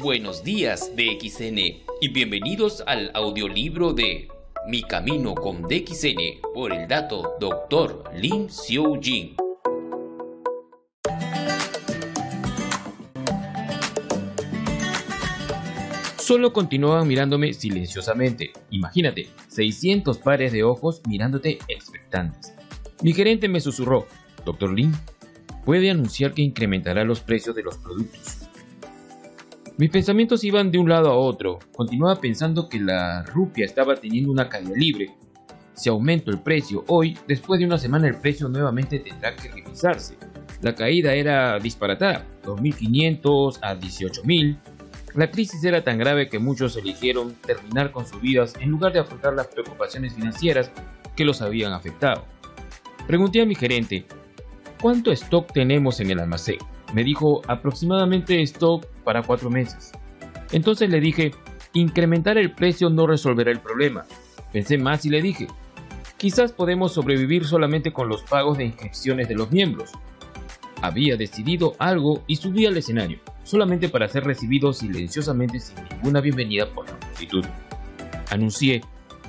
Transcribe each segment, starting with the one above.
Buenos días DXN y bienvenidos al audiolibro de Mi Camino con DXN por el dato Dr. Lin Xiu Jin. Solo continuaban mirándome silenciosamente. Imagínate, 600 pares de ojos mirándote expectantes. Mi gerente me susurró, Doctor Lin, puede anunciar que incrementará los precios de los productos. Mis pensamientos iban de un lado a otro. Continuaba pensando que la rupia estaba teniendo una caída libre. Si aumento el precio hoy, después de una semana el precio nuevamente tendrá que revisarse. La caída era disparatada, 2.500 a 18.000. La crisis era tan grave que muchos eligieron terminar con sus vidas en lugar de afrontar las preocupaciones financieras que los habían afectado. Pregunté a mi gerente, ¿cuánto stock tenemos en el almacén? Me dijo aproximadamente stock para cuatro meses. Entonces le dije, incrementar el precio no resolverá el problema. Pensé más y le dije, quizás podemos sobrevivir solamente con los pagos de inscripciones de los miembros. Había decidido algo y subí al escenario, solamente para ser recibido silenciosamente sin ninguna bienvenida por la multitud. Anuncié,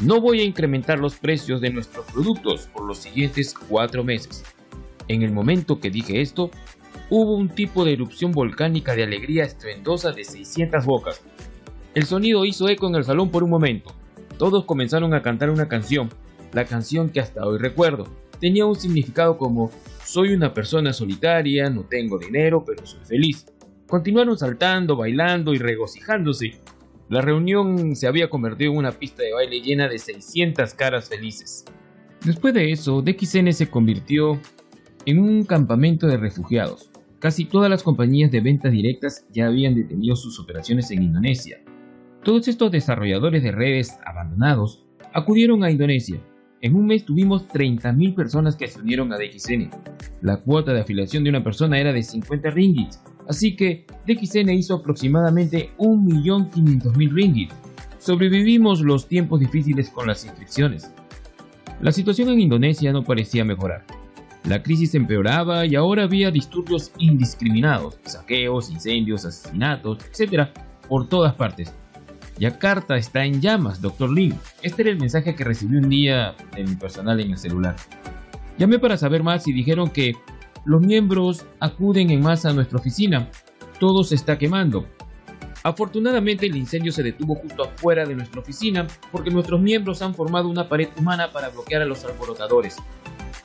no voy a incrementar los precios de nuestros productos por los siguientes cuatro meses. En el momento que dije esto, hubo un tipo de erupción volcánica de alegría estruendosa de 600 bocas. El sonido hizo eco en el salón por un momento. Todos comenzaron a cantar una canción, la canción que hasta hoy recuerdo. Tenía un significado como soy una persona solitaria, no tengo dinero, pero soy feliz. Continuaron saltando, bailando y regocijándose. La reunión se había convertido en una pista de baile llena de 600 caras felices. Después de eso, DXN se convirtió en un campamento de refugiados. Casi todas las compañías de ventas directas ya habían detenido sus operaciones en Indonesia. Todos estos desarrolladores de redes abandonados acudieron a Indonesia. En un mes tuvimos 30.000 personas que se unieron a DXN. La cuota de afiliación de una persona era de 50 ringgits, así que DXN hizo aproximadamente 1.500.000 ringgits. Sobrevivimos los tiempos difíciles con las inscripciones. La situación en Indonesia no parecía mejorar. La crisis empeoraba y ahora había disturbios indiscriminados, saqueos, incendios, asesinatos, etc. por todas partes. Yakarta está en llamas, Dr. Lin. Este era el mensaje que recibí un día de mi personal en el celular. Llamé para saber más y dijeron que los miembros acuden en masa a nuestra oficina. Todo se está quemando. Afortunadamente el incendio se detuvo justo afuera de nuestra oficina porque nuestros miembros han formado una pared humana para bloquear a los alborotadores.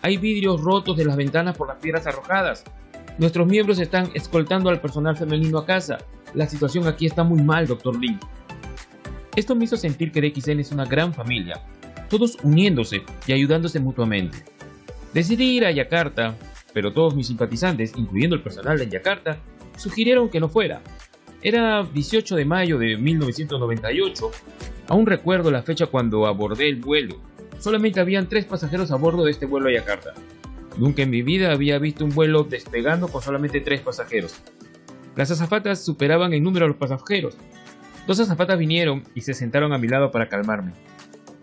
Hay vidrios rotos de las ventanas por las piedras arrojadas. Nuestros miembros están escoltando al personal femenino a casa. La situación aquí está muy mal, Dr. Lin. Esto me hizo sentir que DXN es una gran familia, todos uniéndose y ayudándose mutuamente. Decidí ir a Yakarta, pero todos mis simpatizantes, incluyendo el personal de Yakarta, sugirieron que no fuera. Era 18 de mayo de 1998. Aún recuerdo la fecha cuando abordé el vuelo solamente habían tres pasajeros a bordo de este vuelo a Yakarta. Nunca en mi vida había visto un vuelo despegando con solamente tres pasajeros. Las azafatas superaban en número a los pasajeros. Dos azafatas vinieron y se sentaron a mi lado para calmarme.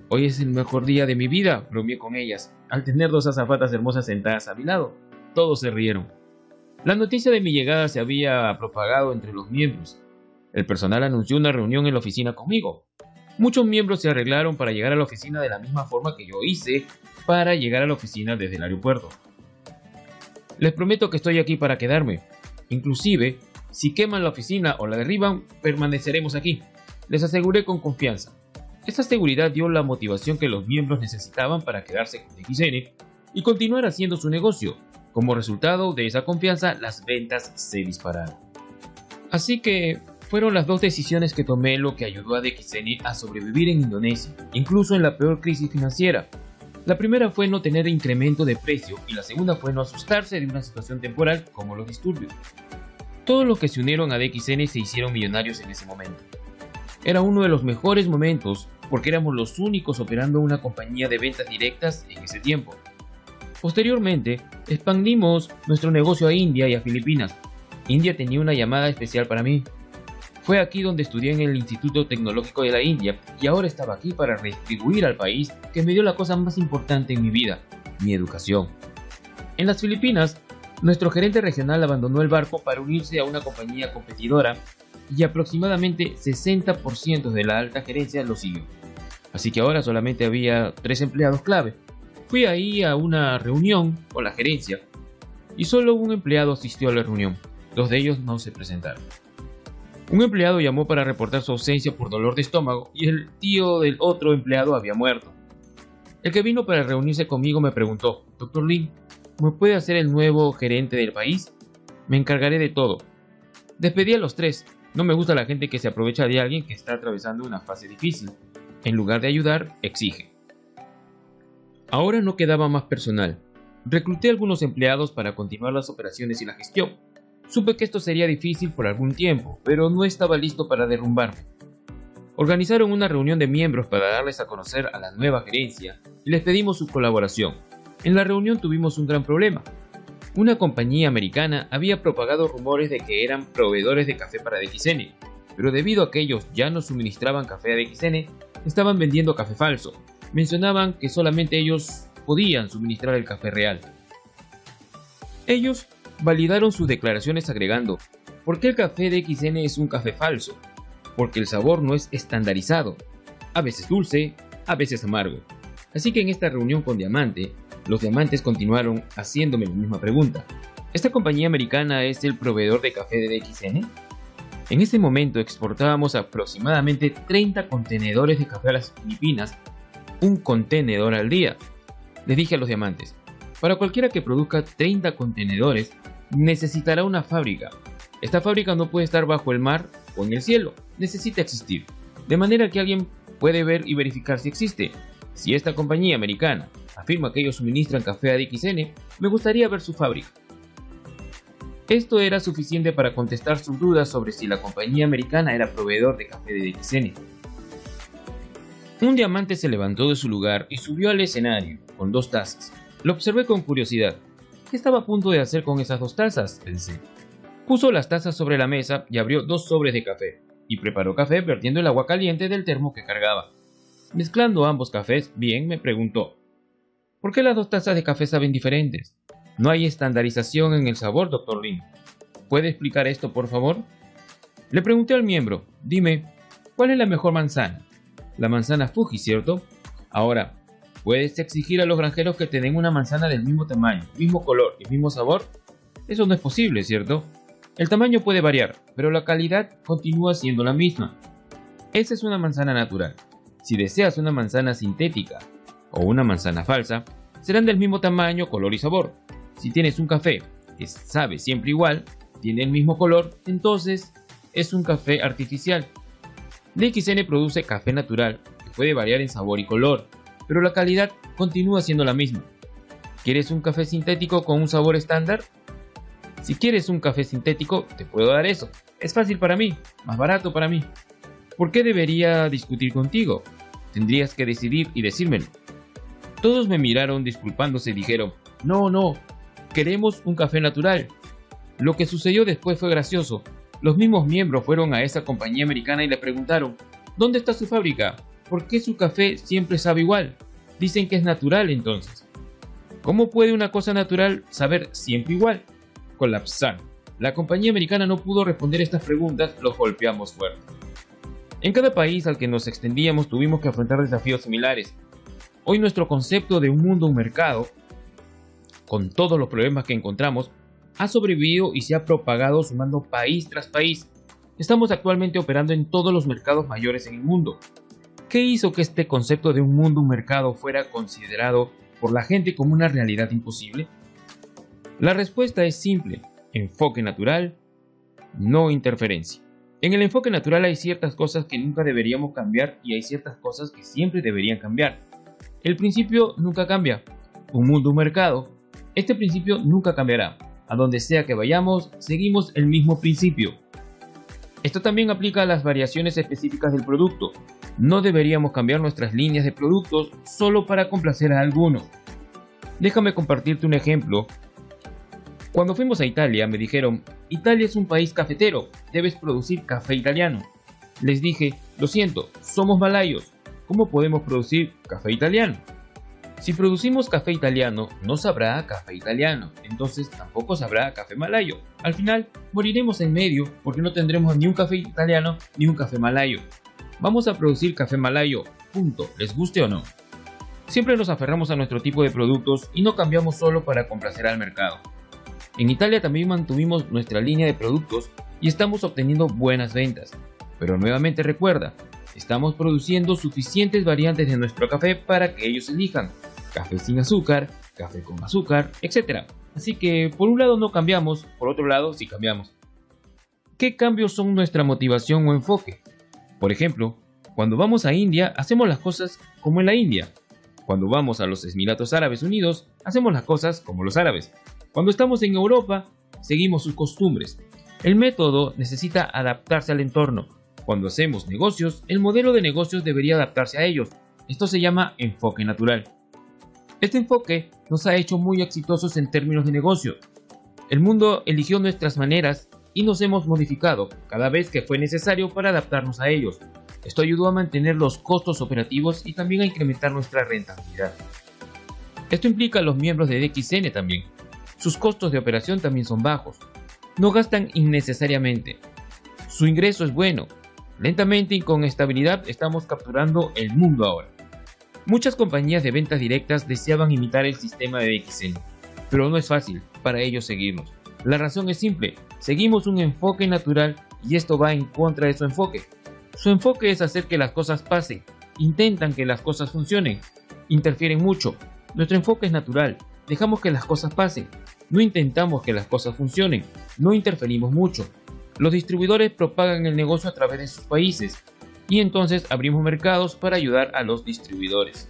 Hoy es el mejor día de mi vida, bromeé con ellas, al tener dos azafatas hermosas sentadas a mi lado. Todos se rieron. La noticia de mi llegada se había propagado entre los miembros. El personal anunció una reunión en la oficina conmigo. Muchos miembros se arreglaron para llegar a la oficina de la misma forma que yo hice para llegar a la oficina desde el aeropuerto. Les prometo que estoy aquí para quedarme. Inclusive, si queman la oficina o la derriban, permaneceremos aquí. Les aseguré con confianza. Esta seguridad dio la motivación que los miembros necesitaban para quedarse con XN y continuar haciendo su negocio. Como resultado de esa confianza, las ventas se dispararon. Así que fueron las dos decisiones que tomé lo que ayudó a DXN a sobrevivir en Indonesia, incluso en la peor crisis financiera. La primera fue no tener incremento de precio y la segunda fue no asustarse de una situación temporal como los disturbios. Todos los que se unieron a DXN se hicieron millonarios en ese momento. Era uno de los mejores momentos porque éramos los únicos operando una compañía de ventas directas en ese tiempo. Posteriormente, expandimos nuestro negocio a India y a Filipinas. India tenía una llamada especial para mí, fue aquí donde estudié en el Instituto Tecnológico de la India y ahora estaba aquí para retribuir al país que me dio la cosa más importante en mi vida, mi educación. En las Filipinas, nuestro gerente regional abandonó el barco para unirse a una compañía competidora y aproximadamente 60% de la alta gerencia lo siguió. Así que ahora solamente había tres empleados clave. Fui ahí a una reunión con la gerencia y solo un empleado asistió a la reunión. Dos de ellos no se presentaron. Un empleado llamó para reportar su ausencia por dolor de estómago y el tío del otro empleado había muerto. El que vino para reunirse conmigo me preguntó, Doctor Lin, ¿me puede hacer el nuevo gerente del país? Me encargaré de todo. Despedí a los tres. No me gusta la gente que se aprovecha de alguien que está atravesando una fase difícil. En lugar de ayudar, exige. Ahora no quedaba más personal. Recluté algunos empleados para continuar las operaciones y la gestión. Supe que esto sería difícil por algún tiempo, pero no estaba listo para derrumbarme. Organizaron una reunión de miembros para darles a conocer a la nueva gerencia y les pedimos su colaboración. En la reunión tuvimos un gran problema. Una compañía americana había propagado rumores de que eran proveedores de café para DXN, pero debido a que ellos ya no suministraban café a DXN, estaban vendiendo café falso. Mencionaban que solamente ellos podían suministrar el café real. Ellos validaron sus declaraciones agregando, ¿por qué el café de XN es un café falso? Porque el sabor no es estandarizado, a veces dulce, a veces amargo. Así que en esta reunión con Diamante, los diamantes continuaron haciéndome la misma pregunta. ¿Esta compañía americana es el proveedor de café de DXN? En ese momento exportábamos aproximadamente 30 contenedores de café a las Filipinas, un contenedor al día. Les dije a los diamantes, para cualquiera que produzca 30 contenedores, necesitará una fábrica. Esta fábrica no puede estar bajo el mar o en el cielo, necesita existir. De manera que alguien puede ver y verificar si existe. Si esta compañía americana afirma que ellos suministran café a DXN, me gustaría ver su fábrica. Esto era suficiente para contestar sus dudas sobre si la compañía americana era proveedor de café de DXN. Un diamante se levantó de su lugar y subió al escenario con dos tazas. Lo observé con curiosidad. ¿Qué estaba a punto de hacer con esas dos tazas? pensé. Puso las tazas sobre la mesa y abrió dos sobres de café, y preparó café vertiendo el agua caliente del termo que cargaba. Mezclando ambos cafés bien, me preguntó, ¿por qué las dos tazas de café saben diferentes? No hay estandarización en el sabor, doctor Lin. ¿Puede explicar esto, por favor? Le pregunté al miembro, dime, ¿cuál es la mejor manzana? La manzana Fuji, ¿cierto? Ahora, ¿Puedes exigir a los granjeros que te den una manzana del mismo tamaño, mismo color y mismo sabor? Eso no es posible, ¿cierto? El tamaño puede variar, pero la calidad continúa siendo la misma. Esa es una manzana natural. Si deseas una manzana sintética o una manzana falsa, serán del mismo tamaño, color y sabor. Si tienes un café que sabe siempre igual, tiene el mismo color, entonces es un café artificial. DXN produce café natural que puede variar en sabor y color, pero la calidad continúa siendo la misma. ¿Quieres un café sintético con un sabor estándar? Si quieres un café sintético, te puedo dar eso. Es fácil para mí, más barato para mí. ¿Por qué debería discutir contigo? Tendrías que decidir y decírmelo. Todos me miraron disculpándose y dijeron, no, no, queremos un café natural. Lo que sucedió después fue gracioso. Los mismos miembros fueron a esa compañía americana y le preguntaron, ¿dónde está su fábrica? ¿Por qué su café siempre sabe igual? Dicen que es natural entonces. ¿Cómo puede una cosa natural saber siempre igual? Colapsar. La compañía americana no pudo responder estas preguntas, los golpeamos fuerte. En cada país al que nos extendíamos tuvimos que afrontar desafíos similares. Hoy nuestro concepto de un mundo, un mercado, con todos los problemas que encontramos, ha sobrevivido y se ha propagado sumando país tras país. Estamos actualmente operando en todos los mercados mayores en el mundo, ¿Qué hizo que este concepto de un mundo, un mercado fuera considerado por la gente como una realidad imposible? La respuesta es simple, enfoque natural, no interferencia. En el enfoque natural hay ciertas cosas que nunca deberíamos cambiar y hay ciertas cosas que siempre deberían cambiar. El principio nunca cambia. Un mundo, un mercado. Este principio nunca cambiará. A donde sea que vayamos, seguimos el mismo principio. Esto también aplica a las variaciones específicas del producto. No deberíamos cambiar nuestras líneas de productos solo para complacer a algunos. Déjame compartirte un ejemplo. Cuando fuimos a Italia me dijeron, Italia es un país cafetero, debes producir café italiano. Les dije, lo siento, somos malayos, ¿cómo podemos producir café italiano? Si producimos café italiano, no sabrá café italiano, entonces tampoco sabrá café malayo. Al final, moriremos en medio porque no tendremos ni un café italiano ni un café malayo. Vamos a producir café malayo, punto, les guste o no. Siempre nos aferramos a nuestro tipo de productos y no cambiamos solo para complacer al mercado. En Italia también mantuvimos nuestra línea de productos y estamos obteniendo buenas ventas. Pero nuevamente recuerda, estamos produciendo suficientes variantes de nuestro café para que ellos elijan café sin azúcar, café con azúcar, etc. Así que por un lado no cambiamos, por otro lado sí cambiamos. ¿Qué cambios son nuestra motivación o enfoque? Por ejemplo, cuando vamos a India hacemos las cosas como en la India. Cuando vamos a los Emiratos Árabes Unidos hacemos las cosas como los árabes. Cuando estamos en Europa seguimos sus costumbres. El método necesita adaptarse al entorno. Cuando hacemos negocios, el modelo de negocios debería adaptarse a ellos. Esto se llama enfoque natural. Este enfoque nos ha hecho muy exitosos en términos de negocio. El mundo eligió nuestras maneras y nos hemos modificado cada vez que fue necesario para adaptarnos a ellos. Esto ayudó a mantener los costos operativos y también a incrementar nuestra rentabilidad. Esto implica a los miembros de DXN también. Sus costos de operación también son bajos. No gastan innecesariamente. Su ingreso es bueno. Lentamente y con estabilidad estamos capturando el mundo ahora. Muchas compañías de ventas directas deseaban imitar el sistema de DXN, pero no es fácil para ellos seguirnos. La razón es simple, seguimos un enfoque natural y esto va en contra de su enfoque. Su enfoque es hacer que las cosas pasen, intentan que las cosas funcionen, interfieren mucho. Nuestro enfoque es natural, dejamos que las cosas pasen, no intentamos que las cosas funcionen, no interferimos mucho. Los distribuidores propagan el negocio a través de sus países, y entonces abrimos mercados para ayudar a los distribuidores.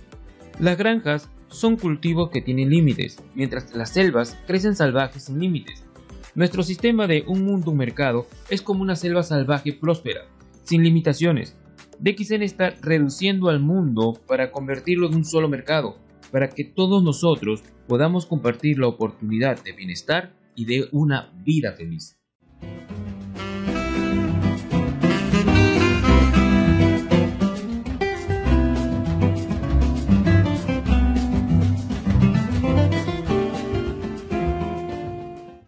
Las granjas son cultivos que tienen límites, mientras las selvas crecen salvajes sin límites. Nuestro sistema de un mundo un mercado es como una selva salvaje próspera, sin limitaciones. DXN está reduciendo al mundo para convertirlo en un solo mercado, para que todos nosotros podamos compartir la oportunidad de bienestar y de una vida feliz.